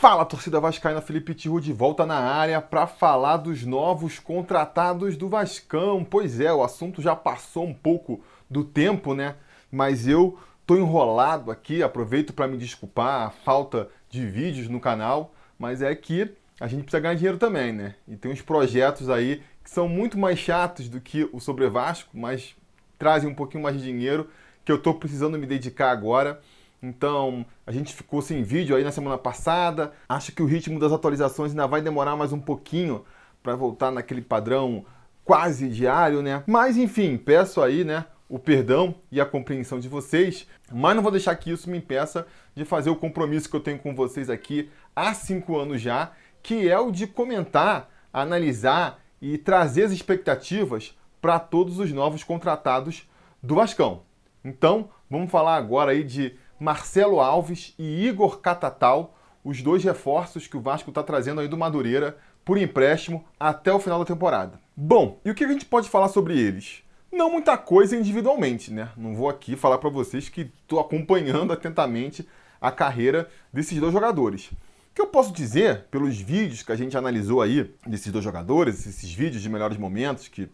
Fala, torcida vascaína, Felipe Tiru de volta na área para falar dos novos contratados do Vascão. Pois é, o assunto já passou um pouco do tempo, né? Mas eu tô enrolado aqui, aproveito para me desculpar a falta de vídeos no canal, mas é que a gente precisa ganhar dinheiro também, né? E tem uns projetos aí que são muito mais chatos do que o Sobre Vasco, mas trazem um pouquinho mais de dinheiro que eu tô precisando me dedicar agora. Então, a gente ficou sem vídeo aí na semana passada. Acho que o ritmo das atualizações ainda vai demorar mais um pouquinho para voltar naquele padrão quase diário, né? Mas enfim, peço aí, né, o perdão e a compreensão de vocês, mas não vou deixar que isso me impeça de fazer o compromisso que eu tenho com vocês aqui há cinco anos já, que é o de comentar, analisar e trazer as expectativas para todos os novos contratados do Vascão. Então, vamos falar agora aí de Marcelo Alves e Igor Catatal, os dois reforços que o Vasco está trazendo aí do Madureira por empréstimo até o final da temporada. Bom, e o que a gente pode falar sobre eles? Não muita coisa individualmente, né? Não vou aqui falar para vocês que estou acompanhando atentamente a carreira desses dois jogadores. O que eu posso dizer, pelos vídeos que a gente analisou aí desses dois jogadores, esses vídeos de melhores momentos, que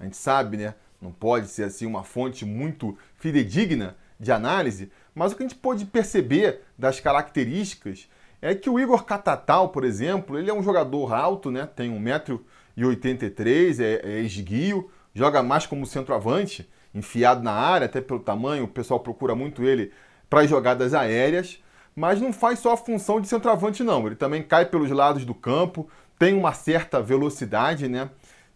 a gente sabe, né? Não pode ser assim uma fonte muito fidedigna de análise, mas o que a gente pode perceber das características é que o Igor Catatal, por exemplo, ele é um jogador alto, né? Tem 1,83m, é, é esguio, joga mais como centroavante, enfiado na área, até pelo tamanho, o pessoal procura muito ele para jogadas aéreas, mas não faz só a função de centroavante não, ele também cai pelos lados do campo, tem uma certa velocidade, né?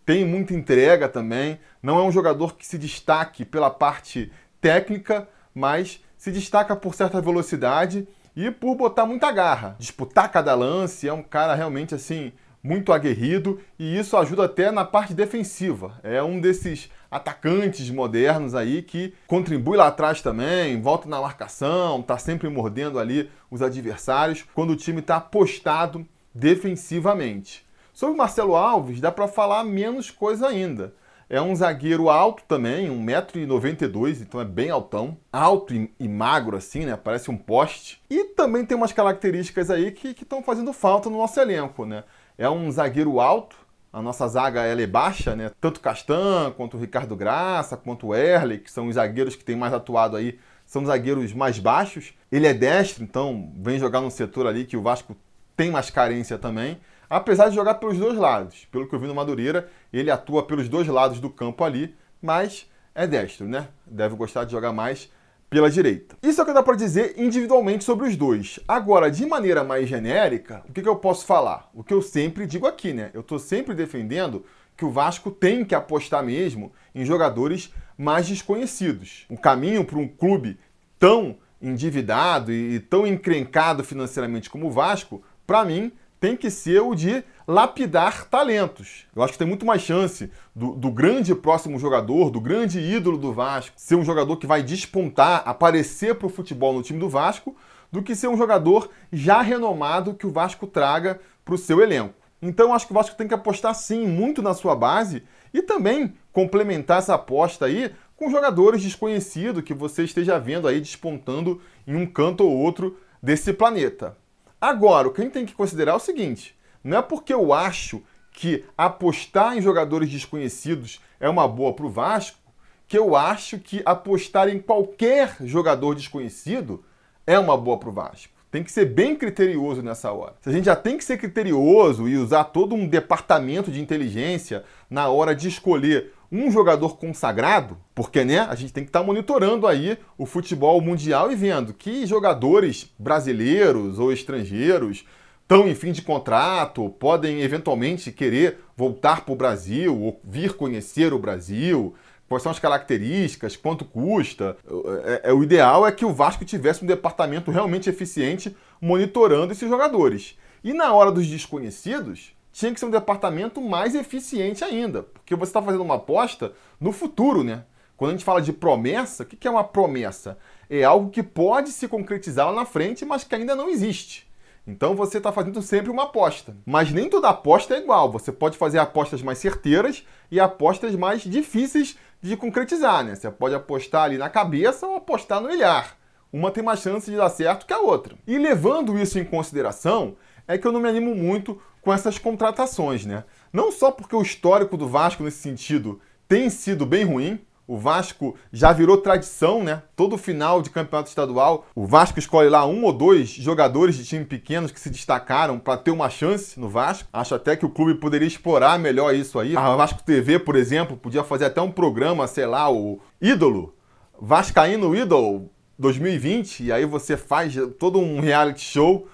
Tem muita entrega também, não é um jogador que se destaque pela parte técnica, mas se destaca por certa velocidade e por botar muita garra. Disputar cada lance, é um cara realmente assim muito aguerrido e isso ajuda até na parte defensiva. É um desses atacantes modernos aí que contribui lá atrás também, volta na marcação, tá sempre mordendo ali os adversários quando o time está postado defensivamente. Sobre o Marcelo Alves, dá para falar menos coisa ainda. É um zagueiro alto também, 1,92m, então é bem altão. Alto e, e, magro assim, né? Parece um poste. E também tem umas características aí que estão fazendo falta no nosso elenco, né? É um zagueiro alto, a nossa zaga ela é baixa, né? Tanto Castan, quanto o Ricardo Graça, quanto o Erle, que são os zagueiros que têm mais atuado aí, são zagueiros mais baixos. Ele é destro, então vem jogar num setor ali que o Vasco tem mais carência também apesar de jogar pelos dois lados. Pelo que eu vi no Madureira, ele atua pelos dois lados do campo ali, mas é destro, né? Deve gostar de jogar mais pela direita. Isso é o que dá para dizer individualmente sobre os dois. Agora, de maneira mais genérica, o que, que eu posso falar? O que eu sempre digo aqui, né? Eu estou sempre defendendo que o Vasco tem que apostar mesmo em jogadores mais desconhecidos. O caminho para um clube tão endividado e tão encrencado financeiramente como o Vasco, para mim, tem que ser o de lapidar talentos. Eu acho que tem muito mais chance do, do, grande próximo jogador, do grande ídolo do Vasco, ser um jogador que vai despontar, aparecer para o futebol no time do Vasco, do que ser um jogador já renomado que o Vasco traga para o seu elenco. Então acho que o Vasco tem que apostar sim muito na sua base e também complementar essa aposta aí com jogadores desconhecidos que você esteja vendo aí despontando em um canto ou outro desse planeta. Agora, o que a gente tem que considerar é o seguinte: não é porque eu acho que apostar em jogadores desconhecidos é uma boa para o Vasco, que eu acho que apostar em qualquer jogador desconhecido é uma boa para o Vasco. Tem que ser bem criterioso nessa hora. Se a gente já tem que ser criterioso e usar todo um departamento de inteligência na hora de escolher um jogador consagrado, porque né, a gente tem que estar tá monitorando aí o futebol mundial e vendo que jogadores brasileiros ou estrangeiros estão em fim de contrato, podem eventualmente querer voltar para o Brasil ou vir conhecer o Brasil. Quais são as características, quanto custa? É, é, o ideal é que o Vasco tivesse um departamento realmente eficiente monitorando esses jogadores. E na hora dos desconhecidos, tinha que ser um departamento mais eficiente ainda, porque você está fazendo uma aposta no futuro, né? Quando a gente fala de promessa, o que é uma promessa? É algo que pode se concretizar lá na frente, mas que ainda não existe. Então você está fazendo sempre uma aposta. Mas nem toda aposta é igual. Você pode fazer apostas mais certeiras e apostas mais difíceis de concretizar, né? Você pode apostar ali na cabeça ou apostar no olhar. Uma tem mais chance de dar certo que a outra. E levando isso em consideração, é que eu não me animo muito com essas contratações, né? Não só porque o histórico do Vasco nesse sentido tem sido bem ruim, o Vasco já virou tradição, né? Todo final de campeonato estadual, o Vasco escolhe lá um ou dois jogadores de time pequenos que se destacaram para ter uma chance no Vasco. Acho até que o clube poderia explorar melhor isso aí. A Vasco TV, por exemplo, podia fazer até um programa, sei lá, o Ídolo, Vascaíno Ídolo 2020, e aí você faz todo um reality show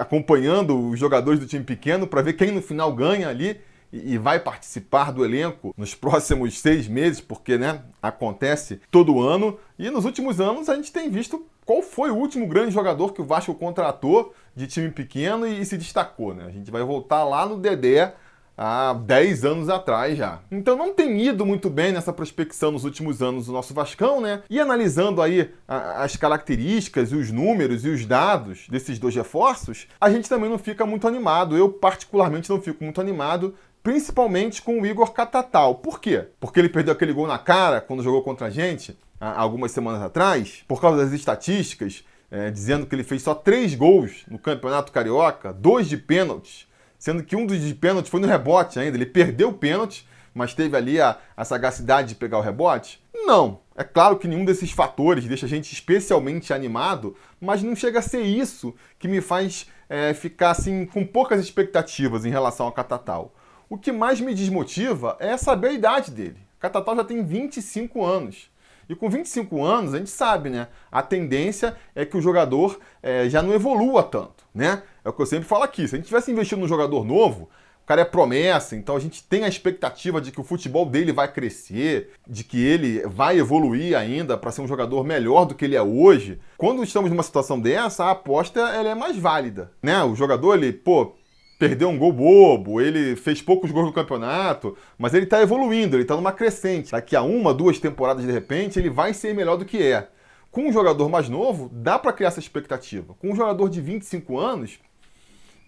acompanhando os jogadores do time pequeno para ver quem no final ganha ali e vai participar do elenco nos próximos seis meses, porque né, acontece todo ano. E nos últimos anos a gente tem visto qual foi o último grande jogador que o Vasco contratou de time pequeno e, se destacou. Né? A gente vai voltar lá no Dedé há 10 anos atrás já. Então não tem ido muito bem nessa prospecção nos últimos anos do nosso Vascão, né? E analisando aí as características e os números e os dados desses dois reforços, a gente também não fica muito animado. Eu particularmente não fico muito animado principalmente com o Igor Catatal. Por quê? Porque ele perdeu aquele gol na cara quando jogou contra a gente, há algumas semanas atrás, por causa das estatísticas, é, dizendo que ele fez só três gols no Campeonato Carioca, dois de pênaltis, sendo que um dos de pênalti foi no rebote ainda. Ele perdeu o pênalti, mas teve ali a, a sagacidade de pegar o rebote? Não. É claro que nenhum desses fatores deixa a gente especialmente animado, mas não chega a ser isso que me faz é, ficar assim com poucas expectativas em relação ao Catatal. O que mais me desmotiva é saber a idade dele. Catatal já tem 25 anos. E com 25 anos, a gente sabe, né? A tendência é que o jogador é, já não evolua tanto, né? É o que eu sempre falo aqui. Se a gente tivesse investido num jogador novo, o cara é promessa, então a gente tem a expectativa de que o futebol dele vai crescer, de que ele vai evoluir ainda para ser um jogador melhor do que ele é hoje. Quando estamos numa situação dessa, a aposta ela é mais válida, né? O jogador, ele, pô, perdeu um gol bobo, ele fez poucos gols no campeonato, mas ele está evoluindo, ele está numa crescente. Daqui a uma, duas temporadas de repente, ele vai ser melhor do que é. Com um jogador mais novo, dá para criar essa expectativa. Com um jogador de 25 anos,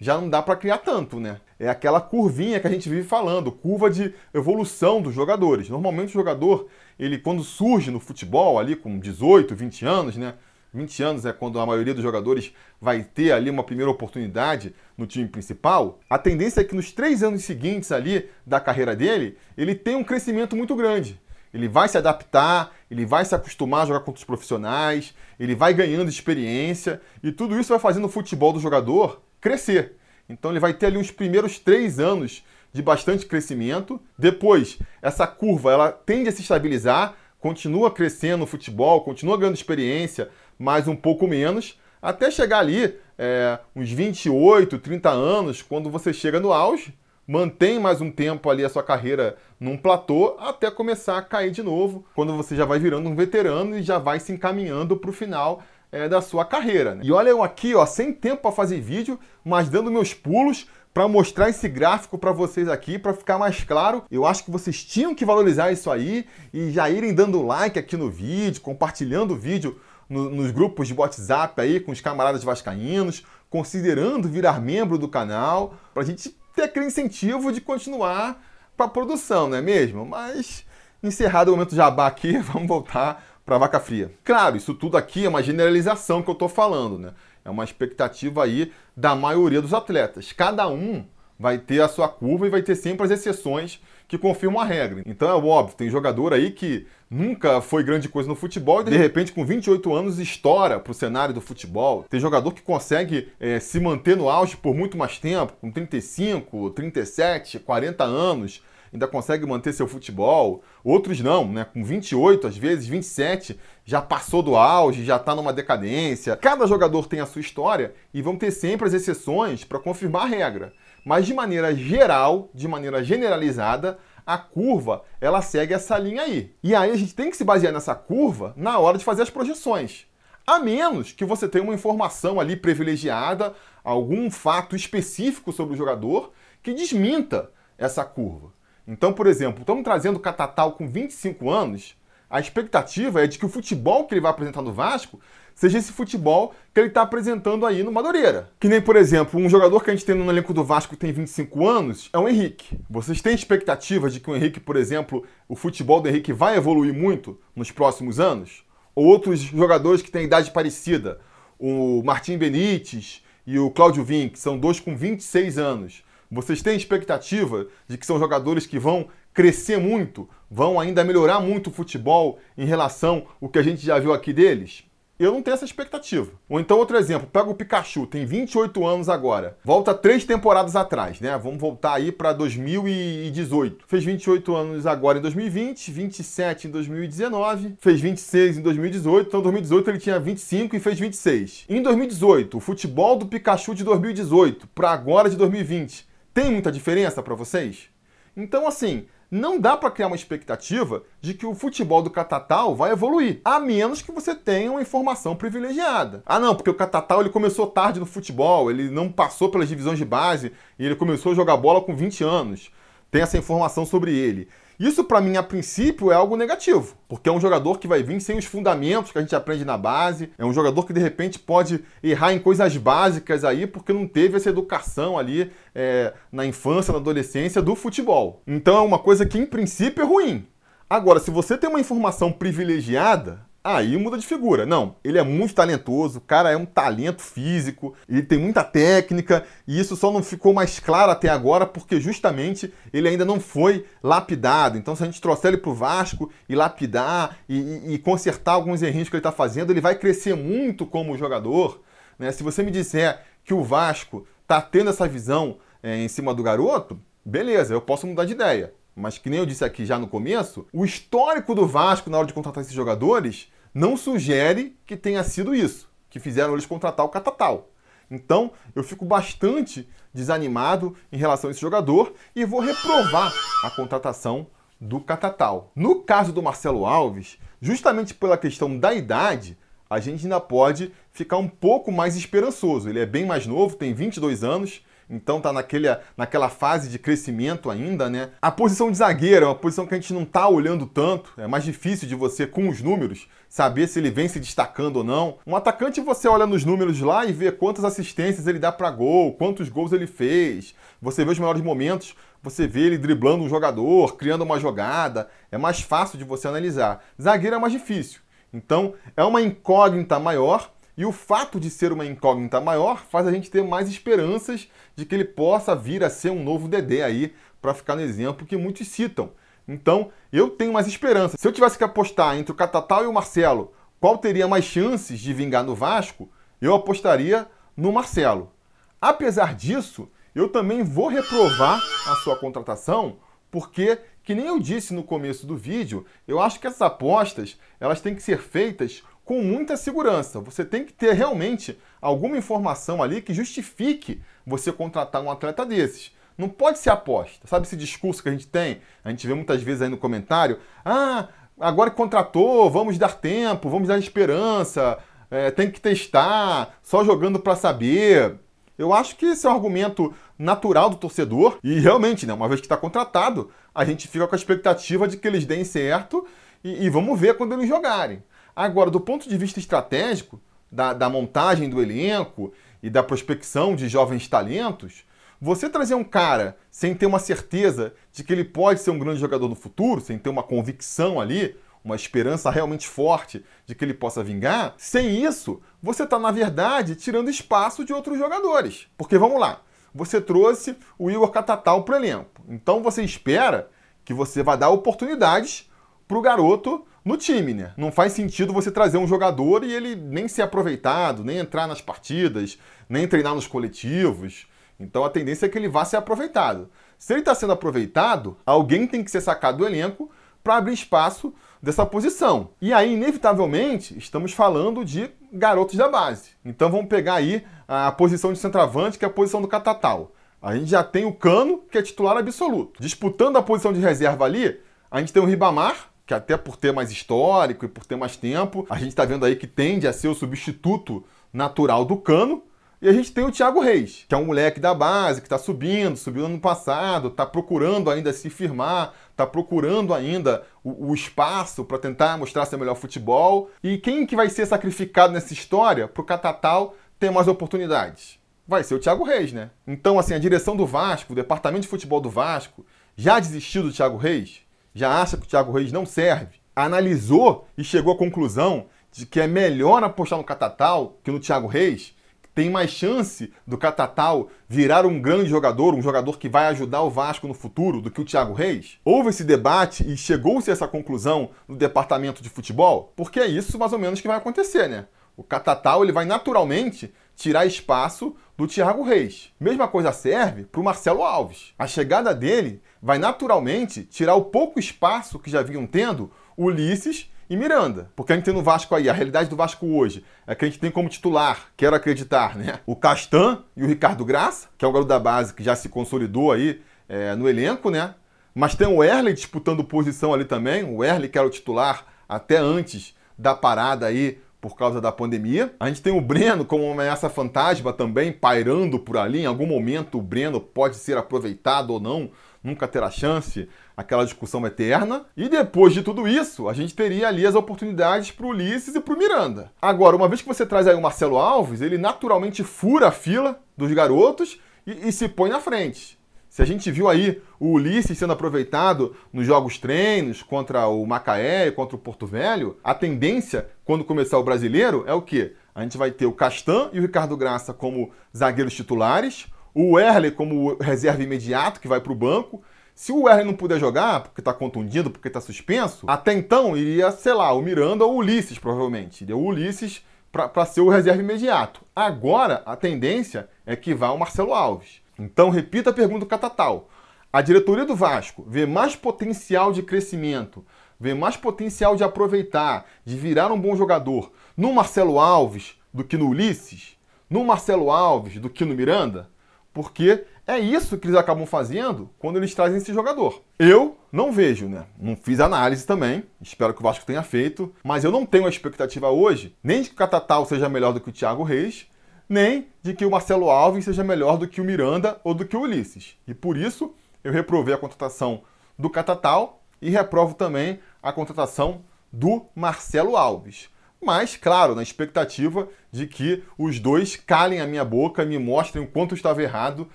já não dá para criar tanto, né? É aquela curvinha que a gente vive falando, curva de evolução dos jogadores. Normalmente o jogador, ele quando surge no futebol ali com 18, 20 anos, né? 20 anos é quando a maioria dos jogadores vai ter ali uma primeira oportunidade no time principal, a tendência é que nos três anos seguintes ali da carreira dele, ele tem um crescimento muito grande. Ele vai se adaptar, ele vai se acostumar a jogar contra os profissionais, ele vai ganhando experiência e tudo isso vai fazendo o futebol do jogador crescer. Então ele vai ter ali uns primeiros três anos de bastante crescimento. Depois, essa curva ela tende a se estabilizar, continua crescendo o futebol, continua ganhando experiência, mas um pouco menos, até chegar ali, é, uns 28, 30 anos, quando você chega no auge, mantém mais um tempo ali a sua carreira num platô, até começar a cair de novo, quando você já vai virando um veterano e já vai se encaminhando para o final é, da sua carreira. Né? E olha eu aqui, ó, sem tempo para fazer vídeo, mas dando meus pulos para mostrar esse gráfico para vocês aqui, para ficar mais claro. Eu acho que vocês tinham que valorizar isso aí e já irem dando like aqui no vídeo, compartilhando o vídeo no, nos grupos de WhatsApp aí com os camaradas vascaínos, considerando virar membro do canal, para a gente ter aquele incentivo de continuar para a produção, não é mesmo? Mas, encerrado o momento jabá aqui, vamos voltar para vaca fria. Claro, isso tudo aqui é uma generalização que eu estou falando, né? É uma expectativa aí da maioria dos atletas. Cada um vai ter a sua curva e vai ter sempre as exceções que confirmam a regra. Então é óbvio, tem jogador aí que nunca foi grande coisa no futebol e de repente com 28 anos estoura para o cenário do futebol. Tem jogador que consegue é, se manter no auge por muito mais tempo, com 35, 37, 40 anos, ainda consegue manter seu futebol. Outros não, né? Com 28, às vezes 27, já passou do auge, já está numa decadência. Cada jogador tem a sua história e vão ter sempre as exceções para confirmar a regra. Mas de maneira geral, de maneira generalizada, a curva ela segue essa linha aí. E aí a gente tem que se basear nessa curva na hora de fazer as projeções. A menos que você tenha uma informação ali privilegiada, algum fato específico sobre o jogador que desminta essa curva. Então, por exemplo, estamos trazendo o Catatal com 25 anos, a expectativa é de que o futebol que ele vai apresentar no Vasco seja esse futebol que ele está apresentando aí no Madureira. Que nem, por exemplo, um jogador que a gente tem no elenco do Vasco que tem 25 anos é o Henrique. Vocês têm expectativa de que o Henrique, por exemplo, o futebol do Henrique vai evoluir muito nos próximos anos? outros jogadores que têm idade parecida, o Martim Benítez e o Cláudio Vim, que são dois com 26 anos. Vocês têm expectativa de que são jogadores que vão crescer muito, vão ainda melhorar muito o futebol em relação ao que a gente já viu aqui deles? Eu não tenho essa expectativa. Ou então, outro exemplo, pega o Pikachu, tem 28 anos agora. Volta três temporadas atrás, né? Vamos voltar aí para 2018. Fez 28 anos agora em 2020, 27 em 2019, fez 26 em 2018. Então, em 2018 ele tinha 25 e fez 26. Em 2018, o futebol do Pikachu de 2018 para agora de 2020, tem muita diferença para vocês? Então, assim, não dá para criar uma expectativa de que o futebol do Catatal vai evoluir, a menos que você tenha uma informação privilegiada. Ah, não, porque o Catatal ele começou tarde no futebol, ele não passou pelas divisões de base e ele começou a jogar bola com 20 anos. Tem essa informação sobre ele. Isso, para mim, a princípio, é algo negativo, porque é um jogador que vai vir sem os fundamentos que a gente aprende na base, é um jogador que de repente pode errar em coisas básicas aí, porque não teve essa educação ali é, na infância, na adolescência do futebol. Então é uma coisa que, em princípio, é ruim. Agora, se você tem uma informação privilegiada, Aí muda de figura. Não, ele é muito talentoso, o cara é um talento físico, ele tem muita técnica, e isso só não ficou mais claro até agora porque justamente ele ainda não foi lapidado. Então, se a gente trouxer ele para o Vasco e lapidar e, e, e, consertar alguns errinhos que ele está fazendo, ele vai crescer muito como jogador. Né? Se você me disser que o Vasco está tendo essa visão é, em cima do garoto, beleza, eu posso mudar de ideia. Mas que nem eu disse aqui já no começo, o histórico do Vasco na hora de contratar esses jogadores não sugere que tenha sido isso, que fizeram eles contratar o Catatal. Então, eu fico bastante desanimado em relação a esse jogador e vou reprovar a contratação do Catatal. No caso do Marcelo Alves, justamente pela questão da idade, a gente ainda pode ficar um pouco mais esperançoso. Ele é bem mais novo, tem 22 anos, então tá naquele, naquela fase de crescimento ainda, né? A posição de zagueiro é uma posição que a gente não tá olhando tanto, é mais difícil de você, com os números, saber se ele vem se destacando ou não. Um atacante você olha nos números lá e vê quantas assistências ele dá para gol, quantos gols ele fez, você vê os melhores momentos, você vê ele driblando um jogador, criando uma jogada, é mais fácil de você analisar. Zagueiro é mais difícil. Então, é uma incógnita maior e o fato de ser uma incógnita maior faz a gente ter mais esperanças de que ele possa vir a ser um novo Dedé aí, para ficar no exemplo que muitos citam. Então, eu tenho mais esperança. Se eu tivesse que apostar entre o Catatal e o Marcelo, qual teria mais chances de vingar no Vasco, eu apostaria no Marcelo. Apesar disso, eu também vou reprovar a sua contratação, porque, que nem eu disse no começo do vídeo, eu acho que essas apostas elas têm que ser feitas com muita segurança. Você tem que ter realmente alguma informação ali que justifique você contratar um atleta desses. Não pode ser aposta. Sabe esse discurso que a gente tem? A gente vê muitas vezes aí no comentário: ah, agora que contratou, vamos dar tempo, vamos dar esperança, é, tem que testar, só jogando para saber. Eu acho que esse é um argumento natural do torcedor e realmente, né, uma vez que está contratado, a gente fica com a expectativa de que eles deem certo e, e vamos ver quando eles jogarem. Agora, do ponto de vista estratégico, da, da montagem do elenco e da prospecção de jovens talentos, você trazer um cara sem ter uma certeza de que ele pode ser um grande jogador no futuro, sem ter uma convicção ali, uma esperança realmente forte de que ele possa vingar, sem isso, você está, na verdade, tirando espaço de outros jogadores. Porque vamos lá, você trouxe o Igor Catatal para o elenco. Então você espera que você vai dar oportunidades para o garoto no time, né? Não faz sentido você trazer um jogador e ele nem ser aproveitado, nem entrar nas partidas, nem treinar nos coletivos. Então a tendência é que ele vá ser aproveitado. Se ele está sendo aproveitado, alguém tem que ser sacado do elenco para abrir espaço dessa posição. E aí, inevitavelmente, estamos falando de garotos da base. Então vamos pegar aí a posição de centroavante, que é a posição do Catatal. A gente já tem o Cano, que é titular absoluto. Disputando a posição de reserva ali, a gente tem o Ribamar, que até por ter mais histórico e por ter mais tempo, a gente está vendo aí que tende a ser o substituto natural do Cano. E a gente tem o Thiago Reis, que é um moleque da base, que está subindo, subiu ano passado, está procurando ainda se firmar, está procurando ainda o, o espaço para tentar mostrar seu melhor futebol. E quem que vai ser sacrificado nessa história para o Catatal ter mais oportunidades? Vai ser o Thiago Reis, né? Então, assim, a direção do Vasco, o departamento de futebol do Vasco, já desistiu do Thiago Reis? Já acha que o Thiago Reis não serve, analisou e chegou à conclusão de que é melhor apostar no Catatal que no Thiago Reis? Tem mais chance do Catatal virar um grande jogador, um jogador que vai ajudar o Vasco no futuro do que o Thiago Reis? Houve esse debate e chegou-se a essa conclusão no departamento de futebol? Porque é isso mais ou menos que vai acontecer, né? O Catatal ele vai naturalmente tirar espaço do Thiago Reis. Mesma coisa serve para o Marcelo Alves. A chegada dele vai naturalmente tirar o pouco espaço que já vinham tendo Ulisses e Miranda. Porque a gente tem no Vasco aí, a realidade do Vasco hoje é que a gente tem como titular, quero acreditar, né? O Castan e o Ricardo Graça, que é o garoto da base que já se consolidou aí é, no elenco, né? Mas tem o Erle disputando posição ali também. O Erle que era o titular até antes da parada aí por causa da pandemia. A gente tem o Breno como uma ameaça fantasma também pairando por ali. Em algum momento o Breno pode ser aproveitado ou não, nunca terá chance, aquela discussão eterna. E depois de tudo isso, a gente teria ali as oportunidades para o Ulisses e para o Miranda. Agora, uma vez que você traz aí o Marcelo Alves, ele naturalmente fura a fila dos garotos e, e se põe na frente. Se a gente viu aí o Ulisses sendo aproveitado nos jogos treinos contra o Macaé e contra o Porto Velho, a tendência, quando começar o brasileiro, é o quê? A gente vai ter o Castan e o Ricardo Graça como zagueiros titulares, o Erle como reserva imediato, que vai para o banco. Se o Erle não puder jogar, porque está contundido, porque está suspenso, até então iria, sei lá, o Miranda ou o Ulisses, provavelmente. Iria o Ulisses para ser o reserva imediato. Agora, a tendência é que vá o Marcelo Alves. Então, repita a pergunta do Catatal. A diretoria do Vasco vê mais potencial de crescimento, vê mais potencial de aproveitar, de virar um bom jogador no Marcelo Alves do que no Ulisses? No Marcelo Alves do que no Miranda? Porque é isso que eles acabam fazendo quando eles trazem esse jogador. Eu não vejo, né? Não fiz análise também, espero que o Vasco tenha feito, mas eu não tenho a expectativa hoje nem de que o Catatal seja melhor do que o Thiago Reis, nem de que o Marcelo Alves seja melhor do que o Miranda ou do que o Ulisses. E por isso eu reprovei a contratação do Catatal e reprovo também a contratação do Marcelo Alves. Mas, claro, na expectativa de que os dois calem a minha boca e me mostrem o quanto eu estava errado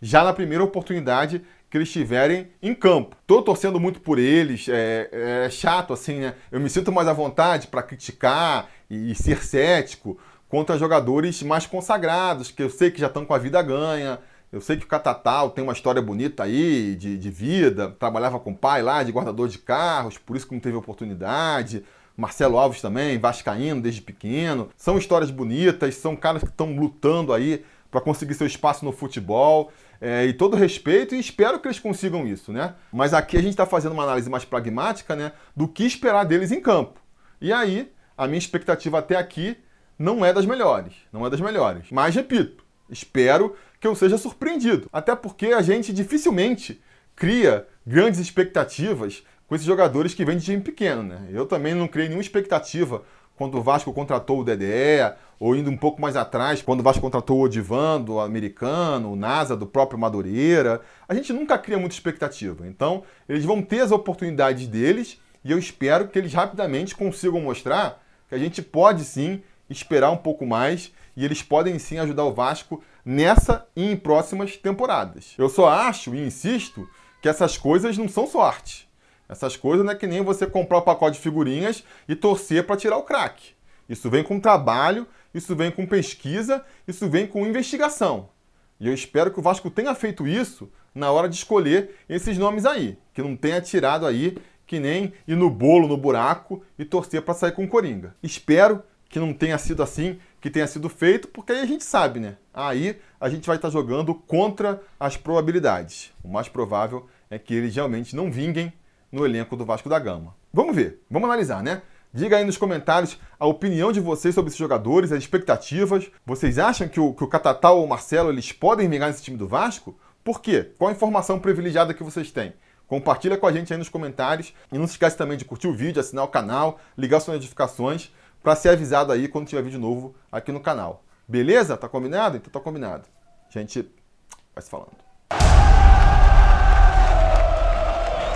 já na primeira oportunidade que eles estiverem em campo. Estou torcendo muito por eles, é, é, chato assim, né? Eu me sinto mais à vontade para criticar e, e ser cético, contra jogadores mais consagrados, que eu sei que já estão com a vida ganha. Eu sei que o Catatal tem uma história bonita aí de, de vida, trabalhava com o pai lá de guardador de carros, por isso que não teve oportunidade. Marcelo Alves também, vascaíno desde pequeno. São histórias bonitas, são caras que estão lutando aí para conseguir seu espaço no futebol. É, e todo respeito e espero que eles consigam isso, né? Mas aqui a gente está fazendo uma análise mais pragmática, né? Do que esperar deles em campo. E aí, a minha expectativa até aqui não é das melhores. Não é das melhores. Mas, repito, espero que eu seja surpreendido. Até porque a gente dificilmente cria grandes expectativas com esses jogadores que vêm de time pequeno, né? Eu também não criei nenhuma expectativa quando o Vasco contratou o Dedé, ou indo um pouco mais atrás, quando o Vasco contratou o Odivan, do americano, o NASA, do próprio Madureira. A gente nunca cria muita expectativa. Então, eles vão ter as oportunidades deles e eu espero que eles rapidamente consigam mostrar que a gente pode sim esperar um pouco mais e eles podem sim ajudar o Vasco nessa e em próximas temporadas. Eu só acho e insisto que essas coisas não são sorte. Essas coisas não é que nem você comprar o um pacote de figurinhas e torcer para tirar o craque. Isso vem com trabalho, isso vem com pesquisa, isso vem com investigação. E eu espero que o Vasco tenha feito isso na hora de escolher esses nomes aí, que não tenha tirado aí que nem ir no bolo, no buraco e torcer para sair com o Coringa. Espero que não tenha sido assim, que tenha sido feito, porque aí a gente sabe, né? Aí a gente vai estar jogando contra as probabilidades. O mais provável é que eles realmente não vinguem no elenco do Vasco da Gama. Vamos ver, vamos analisar, né? Diga aí nos comentários a opinião de vocês sobre esses jogadores, as expectativas. Vocês acham que o, que o Catatal ou o Marcelo eles podem vingar nesse time do Vasco? Por quê? Qual a informação privilegiada que vocês têm? Compartilha com a gente aí nos comentários. E não se esquece também de curtir o vídeo, assinar o canal, ligar suas notificações para ser avisado aí quando tiver vídeo novo aqui no canal. Beleza? Tá combinado? Então tá combinado. A gente vai se falando.